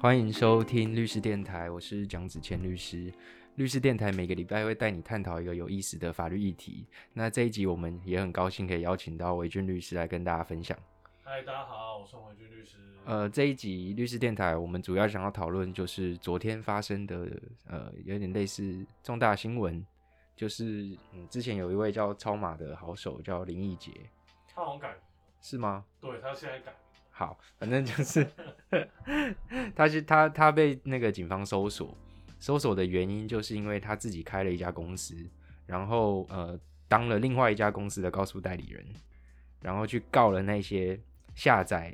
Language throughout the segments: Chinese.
欢迎收听律师电台，我是蒋子谦律师。律师电台每个礼拜会带你探讨一个有意思的法律议题。那这一集我们也很高兴可以邀请到韦俊律师来跟大家分享。嗨，大家好，我是韦俊律师。呃，这一集律师电台我们主要想要讨论就是昨天发生的呃有点类似重大新闻，就是嗯之前有一位叫超马的好手叫林奕杰，他好像改，是吗？对他现在改。好，反正就是他是他他被那个警方搜索，搜索的原因就是因为他自己开了一家公司，然后呃当了另外一家公司的高速代理人，然后去告了那些下载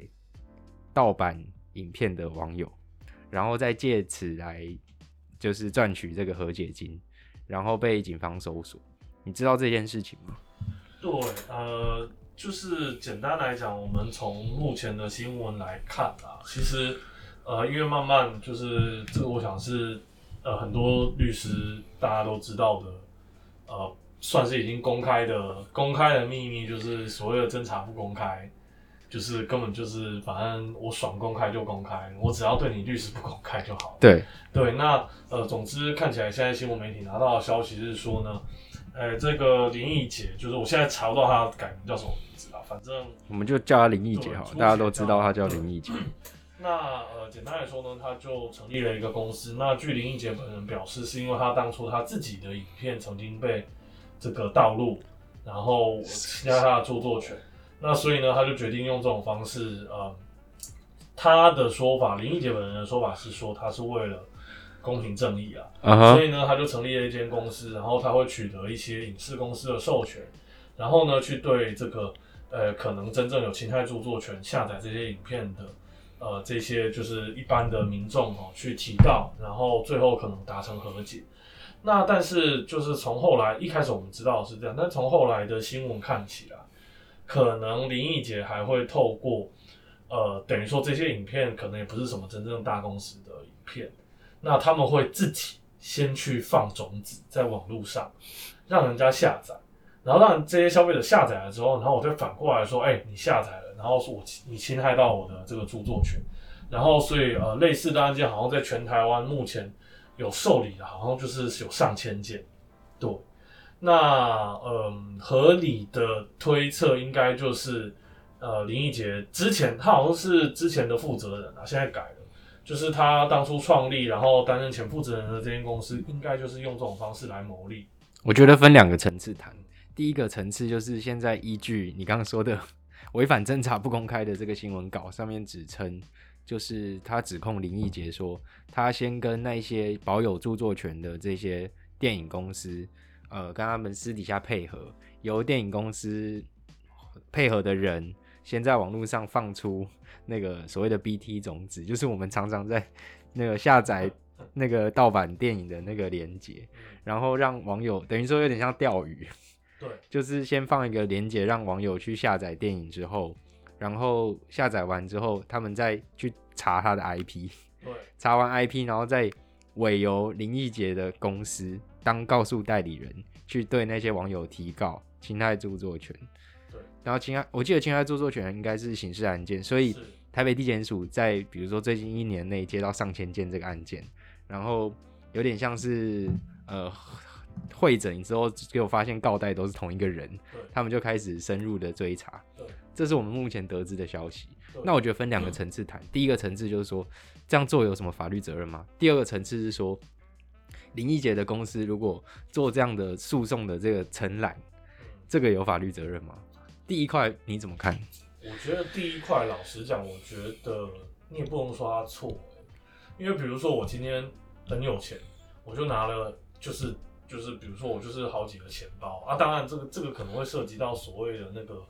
盗版影片的网友，然后再借此来就是赚取这个和解金，然后被警方搜索。你知道这件事情吗？对，呃。就是简单来讲，我们从目前的新闻来看啊，其实，呃，因为慢慢就是这个，我想是呃很多律师大家都知道的，呃，算是已经公开的公开的秘密，就是所谓的侦查不公开，就是根本就是反正我爽公开就公开，我只要对你律师不公开就好。对对，那呃，总之看起来现在新闻媒体拿到的消息是说呢。呃，这个林奕杰，就是我现在查不到他改名叫什么名字啊，反正我们就叫他林奕杰好，大家都知道他叫林奕杰。那呃，简单来说呢，他就成立了一个公司。那据林奕杰本人表示，是因为他当初他自己的影片曾经被这个盗录，然后侵害他的著作权，那所以呢，他就决定用这种方式。呃，他的说法，林奕杰本人的说法是说，他是为了。公平正义啊，所以呢，他就成立了一间公司，然后他会取得一些影视公司的授权，然后呢，去对这个呃可能真正有侵害著作权下载这些影片的呃这些就是一般的民众哦去提到，然后最后可能达成和解。那但是就是从后来一开始我们知道是这样，但从后来的新闻看起来，可能林奕杰还会透过呃等于说这些影片可能也不是什么真正大公司的影片。那他们会自己先去放种子在网络上，让人家下载，然后让这些消费者下载了之后，然后我再反过来说，哎，你下载了，然后说我你侵害到我的这个著作权，然后所以呃类似的案件好像在全台湾目前有受理的，好像就是有上千件，对，那嗯合理的推测应该就是呃林奕杰之前他好像是之前的负责人啊，现在改。就是他当初创立，然后担任前负责人的这间公司，应该就是用这种方式来牟利。我觉得分两个层次谈。第一个层次就是现在依据你刚刚说的违反侦查不公开的这个新闻稿上面指称，就是他指控林奕杰说，他先跟那些保有著作权的这些电影公司，呃，跟他们私底下配合，由电影公司配合的人，先在网络上放出。那个所谓的 BT 种子，就是我们常常在那个下载那个盗版电影的那个连接，然后让网友等于说有点像钓鱼，对，就是先放一个连接让网友去下载电影之后，然后下载完之后，他们再去查他的 IP，对，查完 IP，然后再委由林奕杰的公司当告诉代理人，去对那些网友提告侵害著作权。然后侵害，我记得侵害著作权应该是刑事案件，所以台北地检署在比如说最近一年内接到上千件这个案件，然后有点像是呃会诊之后，给我发现告代都是同一个人，他们就开始深入的追查，这是我们目前得知的消息。那我觉得分两个层次谈，第一个层次就是说这样做有什么法律责任吗？第二个层次是说林奕杰的公司如果做这样的诉讼的这个承揽，这个有法律责任吗？第一块你怎么看？我觉得第一块，老实讲，我觉得你也不能说他错，因为比如说我今天很有钱，我就拿了，就是就是，比如说我就是好几个钱包啊，当然这个这个可能会涉及到所谓的那个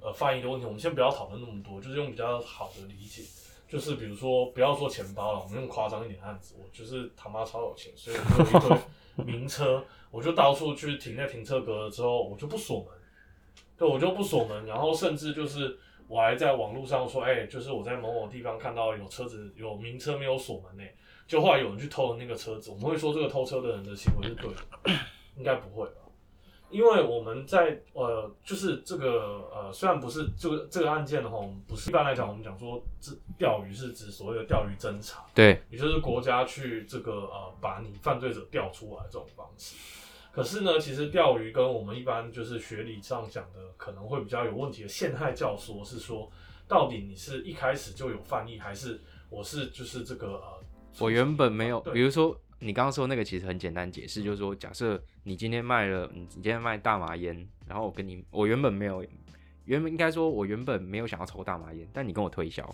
呃翻译的问题，我们先不要讨论那么多，就是用比较好的理解，就是比如说不要说钱包了，我们用夸张一点的案子，我就是他妈超有钱，所以我有一堆名车，我就到处去停在停车格了之后，我就不锁门。对，我就不锁门，然后甚至就是我还在网络上说，哎，就是我在某某地方看到有车子有名车没有锁门呢，就后来有人去偷了那个车子，我们会说这个偷车的人的行为是对的，应该不会吧？因为我们在呃，就是这个呃，虽然不是这个这个案件的话，我们不是一般来讲，我们讲说这钓鱼是指所谓的钓鱼侦查，对，也就是国家去这个呃把你犯罪者调出来这种方式。可是呢，其实钓鱼跟我们一般就是学理上讲的可能会比较有问题的陷害教唆是说，到底你是一开始就有犯意，还是我是就是这个呃，我原本没有，对比如说你刚刚说那个其实很简单解释，就是说假设你今天卖了，你今天卖大麻烟，然后我跟你，我原本没有，原本应该说我原本没有想要抽大麻烟，但你跟我推销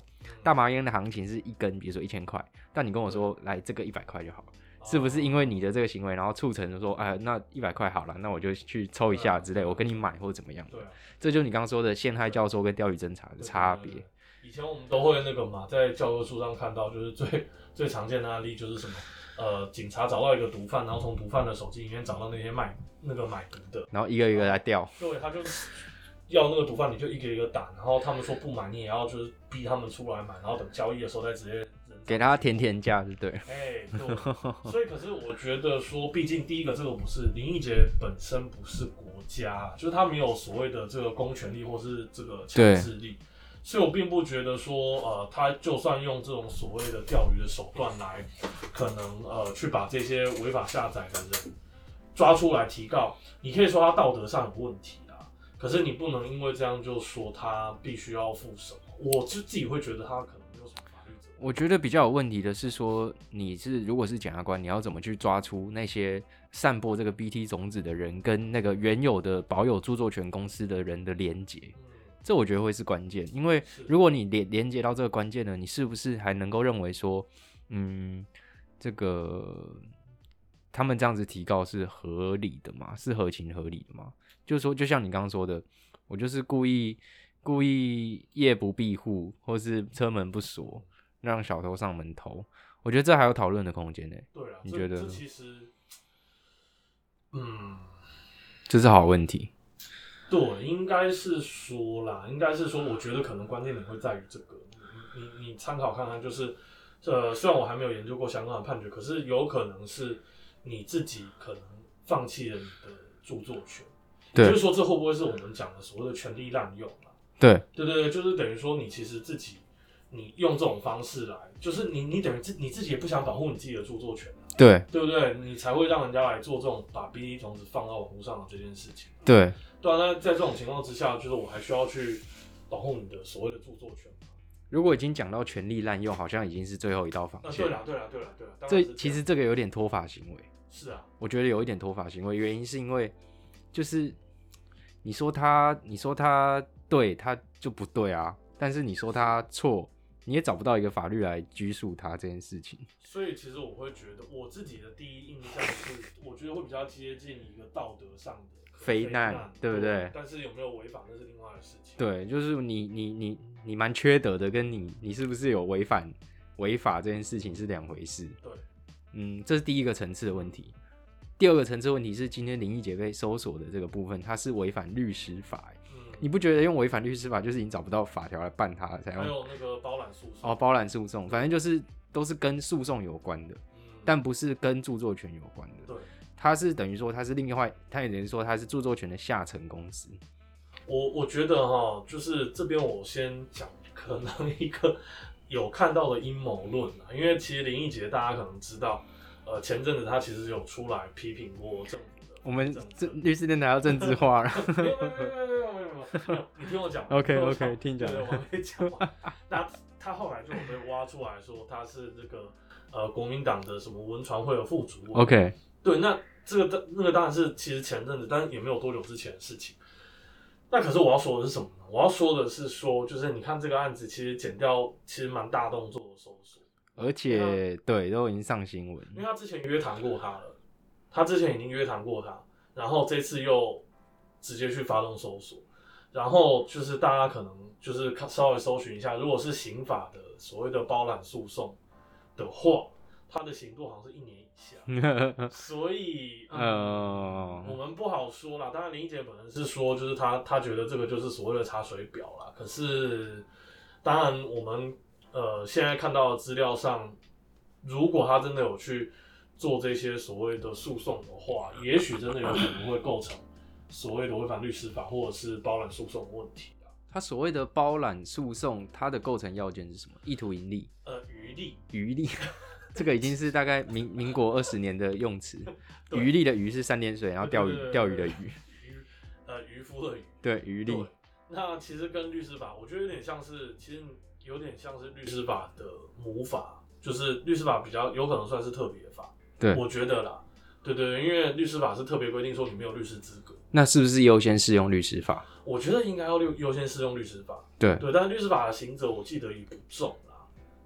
大麻烟的行情是一根，比如说一千块，但你跟我说来这个一百块就好了。是不是因为你的这个行为，然后促成说，哎，那一百块好了，那我就去抽一下之类，我跟你买或者怎么样？对啊，这就是你刚刚说的陷害教授跟钓鱼侦查的差别。以前我们都会那个嘛，在教科书上看到，就是最最常见的案例就是什么，呃，警察找到一个毒贩，然后从毒贩的手机里面找到那些卖那个买毒的，然后一个一个来钓，对，他就是要那个毒贩，你就一个一个打，然后他们说不买，你也要就是逼他们出来买，然后等交易的时候再直接扔给他甜甜价，对不对？哎，对，所以可是我觉得说，毕竟第一个这个不是林奕杰本身不是国家，就是他没有所谓的这个公权力或是这个强制力，所以我并不觉得说，呃，他就算用这种所谓的钓鱼的手段来，可能呃去把这些违法下载的人抓出来提告，你可以说他道德上有问题啦，可是你不能因为这样就说他必须要负什么，我就自己会觉得他可。我觉得比较有问题的是说，你是如果是检察官，你要怎么去抓出那些散播这个 BT 种子的人跟那个原有的保有著作权公司的人的连结？嗯这我觉得会是关键，因为如果你连连接到这个关键呢，你是不是还能够认为说，嗯，这个他们这样子提告是合理的吗？是合情合理的吗？就是说，就像你刚刚说的，我就是故意故意夜不闭户，或是车门不锁，让小偷上门偷，我觉得这还有讨论的空间呢。对啊，这你觉得这其实，嗯，这是好问题。对，应该是说啦，应该是说，我觉得可能关键点会在于这个，你你你参考看看，就是，呃，虽然我还没有研究过相关的判决，可是有可能是你自己可能放弃了你的著作权，对就是说，这会不会是我们讲的所谓的权利滥用啊？对对对对，就是等于说你其实自己，你用这种方式来，就是你你等于自你自己也不想保护你自己的著作权啊，对对不对？你才会让人家来做这种把 BD 种子放到网络上的这件事情。对，对啊，那在这种情况之下，就是我还需要去保护你的所谓的著作权嘛。如果已经讲到权力滥用，好像已经是最后一道防啊，线了。对了，对了，对了，对了，这其实这个有点脱法行为。是啊，我觉得有一点脱法行为，原因是因为就是你说他，你说他对，他就不对啊。但是你说他错，你也找不到一个法律来拘束他这件事情。所以其实我会觉得，我自己的第一印象是，我觉得会比较接近一个道德上的非难难，对不对但是有没有违法，那是另外的事情。对，就是你你你你蛮缺德的，跟你你是不是有违反违法这件事情是两回事。对，嗯，这是第一个层次的问题。第二个层次问题是，今天林毅杰被搜索的这个部分，它是违反律师法你不觉得用违反律师法就是已经找不到法条来办它了，才还用有那个包揽诉讼哦包揽诉讼，反正就是都是跟诉讼有关的，嗯但不是跟著作权有关的。对，它是等于说它是另外，它也等于说它是著作权的下层公司。我我觉得哈，就是这边我先讲可能一个 有看到的阴谋论啊，因为其实林奕杰大家可能知道，呃，前阵子他其实有出来批评过政府的我们这律师电台要政治化了。没有没有没有没有没你听我讲 OK，OK，听讲对，我还没讲完。那他后来就有被挖出来说他是这个呃国民党的什么文传会的副主委。OK，对，那这个当那个当然是其实前阵子，但是也没有多久之前的事情。那可是我要说的是什么呢？我要说的是说，就是你看这个案子，其实剪掉其实蛮大动作的搜索，而且对都已经上新闻因为他之前约谈过他了，他之前已经约谈过他，然后这次又直接去发动搜索，然后就是大家可能就是看稍微搜寻一下，如果是刑法的所谓的包揽诉讼的话，它的刑度好像是一年以下，所以嗯呃我们不好说啦。当然，林一杰本人是说，就是他他觉得这个就是所谓的查水表啦。可是，当然我们呃现在看到的资料上，如果他真的有去做这些所谓的诉讼的话，也许真的有可能会构成所谓的违反律师法或者是包揽诉讼问题啊。他所谓的包揽诉讼，它的构成要件是什么？意图盈利？呃，余利。余利，这个已经是大概民 民国二十年的用词。余利的余是三点水，然后钓鱼钓鱼的鱼。渔呃渔夫的渔。对，余利。那其实跟律师法，我觉得有点像是，其实有点像是律师法的母法，就是律师法比较有可能算是特别法。对，我觉得啦，对对，因为律师法是特别规定说你没有律师资格。那是不是优先适用律师法？我觉得应该要优优先适用律师法。对对，但是律师法的刑责我记得也不重啦。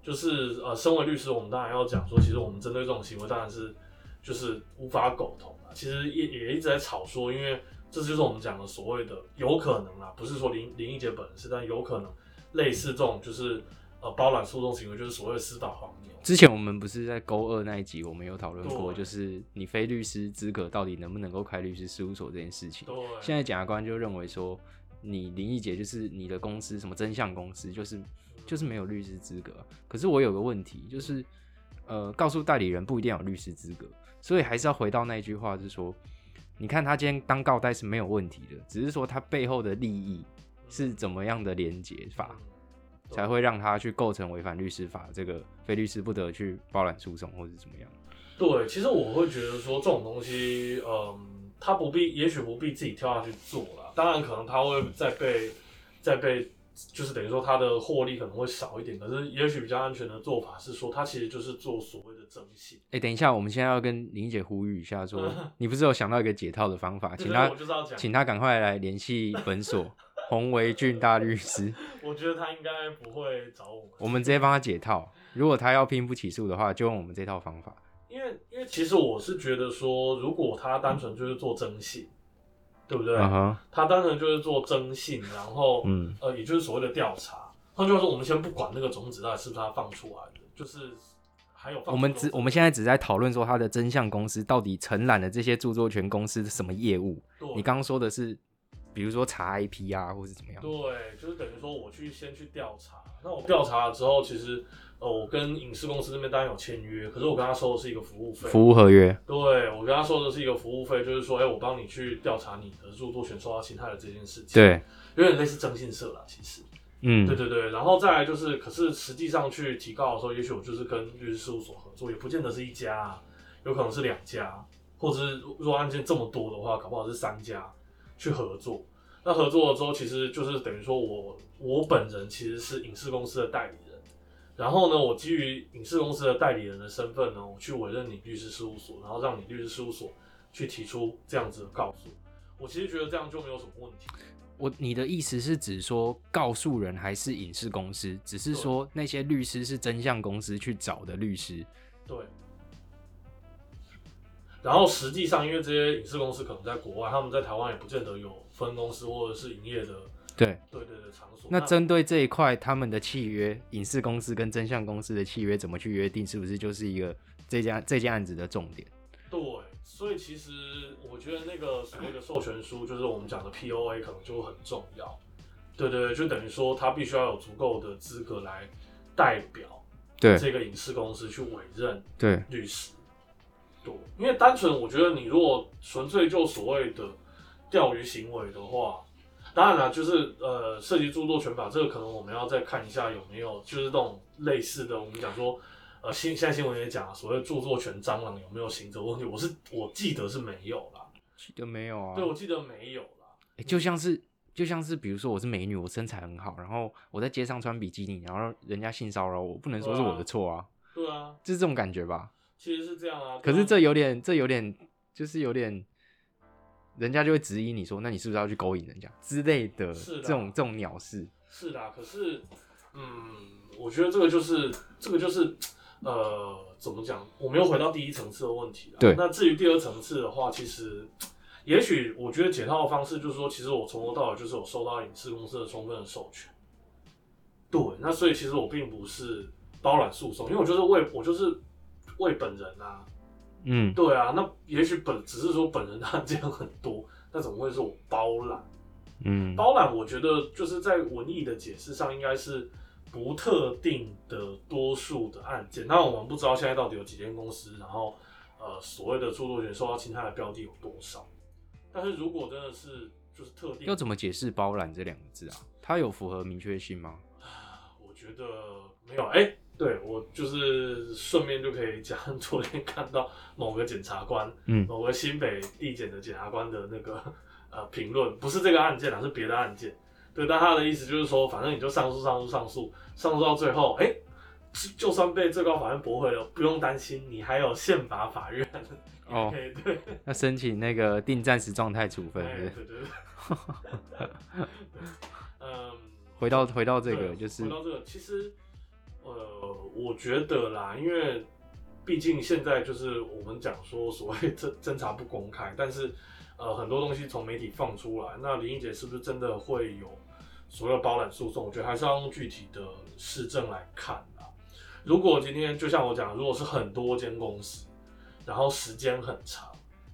就是呃，身为律师，我们当然要讲说，其实我们针对这种行为，当然是就是无法苟同啊。其实也也一直在吵说，因为这就是我们讲的所谓的有可能啦，不是说林林奕杰本人是，但有可能类似这种就是呃包揽诉讼行为，就是所谓的司法黄牛。之前我们不是在勾二那一集，我们有讨论过，就是你非律师资格到底能不能够开律师事务所这件事情。对。现在检察官就认为说，你林奕杰就是你的公司什么真相公司，就是就是没有律师资格。可是我有个问题，就是呃，告诉代理人不一定有律师资格，所以还是要回到那一句话，是说，你看他今天当告代是没有问题的，只是说他背后的利益是怎么样的连结法。才会让他去构成违反律师法，这个非律师不得去包揽诉讼或者怎么样。对，其实我会觉得说这种东西，嗯，他不必，也许不必自己跳下去做了。当然，可能他会再被再被，就是等于说他的获利可能会少一点。可是，也许比较安全的做法是说，他其实就是做所谓的征信。哎，等一下，我们现在要跟林姐呼吁一下，说你不是有想到一个解套的方法，请他，请他赶快来联系本所。洪维俊大律师，我觉得他应该不会找我们。我们直接帮他解套。如果他要拼不起诉的话，就用我们这套方法。因为，因为其实我是觉得说，如果他单纯就是做征信，对不对？他单纯就是做征信，然后，嗯，呃，也就是所谓的调查。换句话说，我们先不管那个种子到底是不是他放出来的，就是还有我们只我们现在只在讨论说他的真相公司到底承揽了这些著作权公司什么业务。你刚刚说的是。比如说查 IP 啊，或是怎么样？对，就是等于说我去先去调查。那我调查了之后，其实呃，我跟影视公司那边当然有签约，可是我跟他收的是一个服务费，服务合约。对，我跟他收的是一个服务费，就是说，哎，我帮你去调查你的著作权受到侵害的这件事情。对，有点类似征信社啦，其实。嗯，对对对。然后再来就是，可是实际上去提告的时候，也许我就是跟律师事务所合作，也不见得是一家，有可能是两家，或者是如果案件这么多的话，搞不好是三家。去合作，那合作了之后，其实就是等于说我我本人其实是影视公司的代理人，然后呢，我基于影视公司的代理人的身份呢，我去委任你律师事务所，然后让你律师事务所去提出这样子的告诉。我其实觉得这样就没有什么问题。我你的意思是指说告诉人还是影视公司，只是说那些律师是真相公司去找的律师。对。然后实际上，因为这些影视公司可能在国外，他们在台湾也不见得有分公司或者是营业的。对对对对，场所。那针对这一块，他们的契约，影视公司跟真相公司的契约怎么去约定，是不是就是一个这家这件案子的重点？对，所以其实我觉得那个所谓的授权书，就是我们讲的 POA，可能就很重要。对对对，就等于说他必须要有足够的资格来代表对这个影视公司去委任对律师。对，因为单纯我觉得你如果纯粹就所谓的钓鱼行为的话，当然了，就是呃涉及著作权法，这个可能我们要再看一下有没有就是这种类似的，我们讲说呃新现在新闻也讲所谓著作权蟑螂有没有刑责问题，我是我记得是没有啦，记得没有啊？对，我记得没有啦。哎，就像是就像是比如说我是美女，我身材很好，然后我在街上穿比基尼，然后人家性骚扰我，不能说是我的错啊。对啊，就是这种感觉吧。其实是这样啊，可是这有点，这有点，就是有点，人家就会质疑你说，那你是不是要去勾引人家之类的？是这种这种鸟事。是的，可是，嗯，我觉得这个就是这个就是，呃，怎么讲？我们又回到第一层次的问题了。对。那至于第二层次的话，其实，也许我觉得解套的方式就是说，其实我从头到尾就是有收到影视公司的充分的授权。对。那所以其实我并不是包揽诉讼，因为我就是为我就是。为本人啊，嗯，对啊，那也许本只是说本人案件很多，那怎么会是我包揽？嗯，包揽，我觉得就是在文艺的解释上，应该是不特定的多数的案件。那我们不知道现在到底有几间公司，然后呃，所谓的著作权受到侵害的标的有多少？但是如果真的是就是特定，要怎么解释包揽这两个字啊？它有符合明确性吗？我觉得没有。哎，对我就是顺便就可以讲，昨天看到某个检察官，嗯某个新北地检的检察官的那个呃评论，不是这个案件啊，是别的案件。对，但他的意思就是说，反正你就上诉、上诉、上诉，上诉到最后，哎、就算被最高法院驳回了，不用担心，你还有宪法法院。哦对，要申请那个定暂时状态处分，对对对。对 嗯，回到回到这对个就是回到这个，其实呃，我觉得啦，因为毕竟现在就是我们讲说所谓侦侦查不公开，但是呃很多东西从媒体放出来，那林英杰是不是真的会有所谓包揽诉讼？我觉得还是要用具体的市政来看啦。如果今天就像我讲，如果是很多间公司，然后时间很长，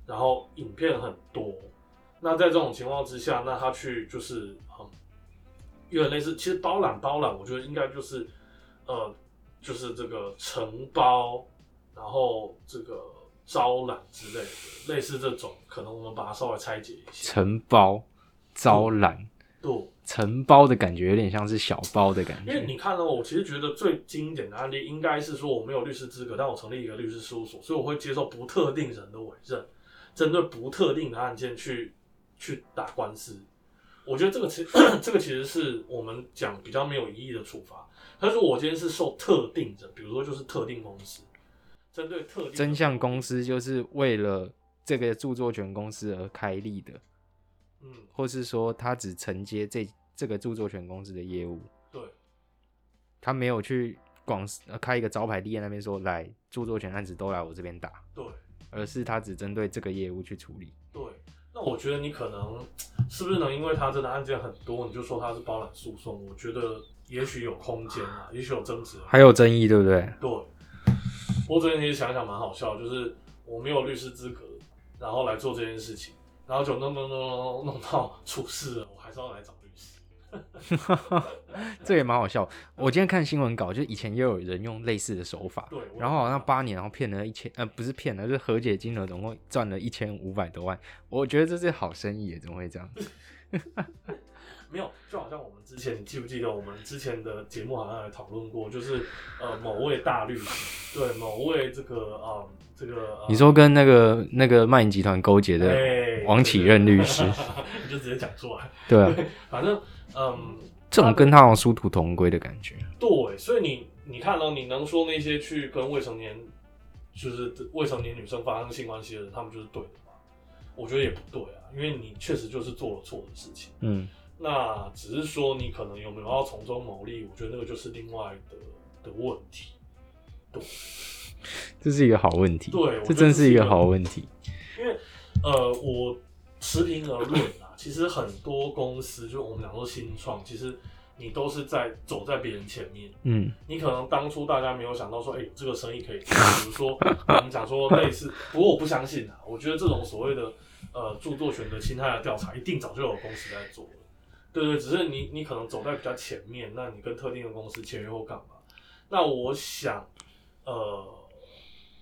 然后影片很多，那在这种情况之下，那他去就是嗯，有点类似，其实包揽包揽，我觉得应该就是呃，就是这个承包，然后这个招揽之类的，类似这种，可能我们把它稍微拆解一下。承包招揽，对，承包的感觉有点像是小包的感觉因为觉。你看呢，我其实觉得最经典的案例应该是说我没有律师资格，但我成立一个律师事务所，所以我会接受不特定人的委任，针对不特定的案件去去打官司。我觉得这个其 这个其实是我们讲比较没有意义的处罚。但是我今天是受特定的，比如说就是特定公司，针对特定真相公司就是为了这个著作权公司而开立的，嗯，或是说他只承接这这个著作权公司的业务，对他没有去广呃开一个招牌立在那边说来著作权案子都来我这边打，对而是他只针对这个业务去处理。对。那我觉得你可能是不是能因为他真的案件很多，你就说他是包揽诉讼？我觉得也许有空间啊，也许有争执。还有争议，对不对？对，不过这件事情想想蛮好笑，就是我没有律师资格，然后来做这件事情，然后就弄弄弄弄弄到出事了，我还是要来找律师。这也蛮好笑。我今天看新闻稿，就以前也有人用类似的手法，对，然后好像八年，然后骗了一千，呃，不是骗了，就是和解金额总共赚了一千五百多万。我觉得这是好生意耶，怎么会这样？没有，就好像我们之前，你记不记得我们之前的节目好像也讨论过，就是呃某位大律师对某位这个呃这个、呃、你说跟那个那个卖淫集团勾结的哎王启任律师，你 就直接讲出来，对啊，反正嗯。这种跟他好像殊途同归的感觉。对，所以你你看哦，你能说那些去跟未成年就是未成年女生发生性关系的人，他们就是对的吗？我觉得也不对啊，因为你确实就是做了错的事情。嗯，那只是说你可能有没有要从中牟利，我觉得那个就是另外的的问题。对这是一个好问题。对这真是一个好问题。因为呃，我持平而论啊，其实很多公司，就我们讲说新创，其实你都是在走在别人前面。嗯，你可能当初大家没有想到说，哎、这个生意可以做，比如说我们讲说类似，不过我不相信啊，我觉得这种所谓的呃著作权的侵害的调查，一定早就有公司在做了。对对，只是你你可能走在比较前面，那你跟特定的公司签约或干嘛？那我想，呃，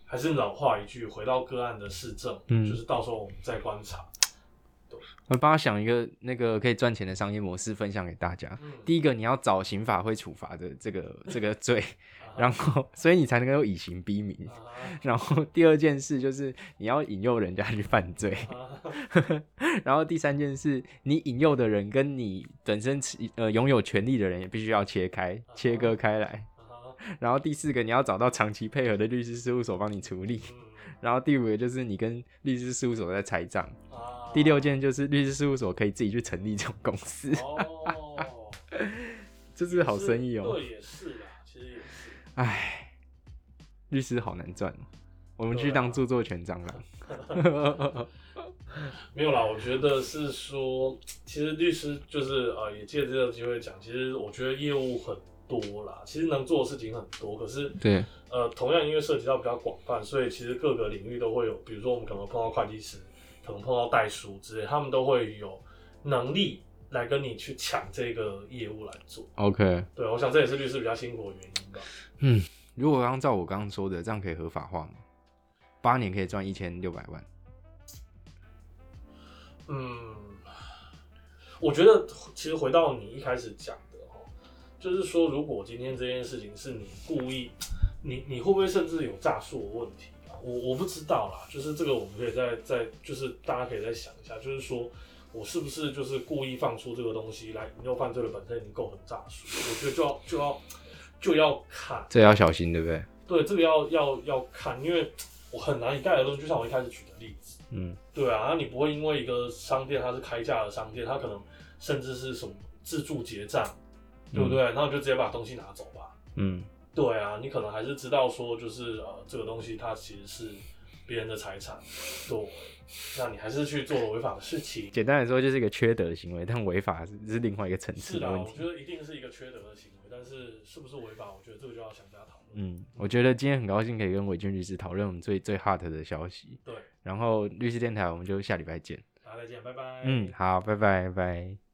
还是老话一句，回到个案的市政，嗯就是到时候我们再观察。我帮他想一个那个可以赚钱的商业模式分享给大家。嗯，第一个，你要找刑法会处罚的这个这个罪，啊然后所以你才能够以刑逼民。啊然后第二件事就是你要引诱人家去犯罪，啊 然后第三件事，你引诱的人跟你本身持呃拥有权利的人也必须要切开切割开来。啊然后第四个，你要找到长期配合的律师事务所帮你处理。嗯 然后第五个就是你跟律师事务所在拆账。啊第六件就是律师事务所可以自己去成立这种公司，哦，这是好生意哦。对，也是啦，其实也是。唉，律师好难赚哦。我们去当著作权蟑螂。没有啦，我觉得是说，其实律师就是呃，也借这个机会讲，其实我觉得业务很多啦，其实能做的事情很多，可是对，呃，同样因为涉及到比较广泛，所以其实各个领域都会有，比如说我们可能碰到会计师，可能碰到代书之类，他们都会有能力来跟你去抢这个业务来做。OK，对，我想这也是律师比较辛苦的原因吧。嗯，如果按照我刚刚说的，这样可以合法化吗？八年可以赚一千六百万，嗯，我觉得其实回到你一开始讲的哈，就是说，如果今天这件事情是你故意，你你会不会甚至有诈术的问题啊？我我不知道啦，就是这个我们可以再再，就是大家可以再想一下，就是说我是不是就是故意放出这个东西来引诱犯罪的本身已经构成诈术？我觉得就要就要就要看，这要小心，对不对？对，这个要要要看，因为我很难一概而论。就像我一开始举的例子。嗯，对啊，那你不会因为一个商店它是开价的商店，它可能甚至是什么自助结账，对不对？然后就直接把东西拿走吧。嗯，对啊，你可能还是知道说，就是呃，这个东西它其实是别人的财产，对。那你还是去做违法的事情。简单来说，就是一个缺德的行为，但违法是是另外一个层次的问题。我觉得一定是一个缺德的行为，但是是不是违法，我觉得这个就要想加讨论。嗯，我觉得今天很高兴可以跟伟军律师讨论我们最最 hot 的消息。对。然后律师电台，我们就下礼拜见。大家再见，拜拜。嗯，好，拜拜拜。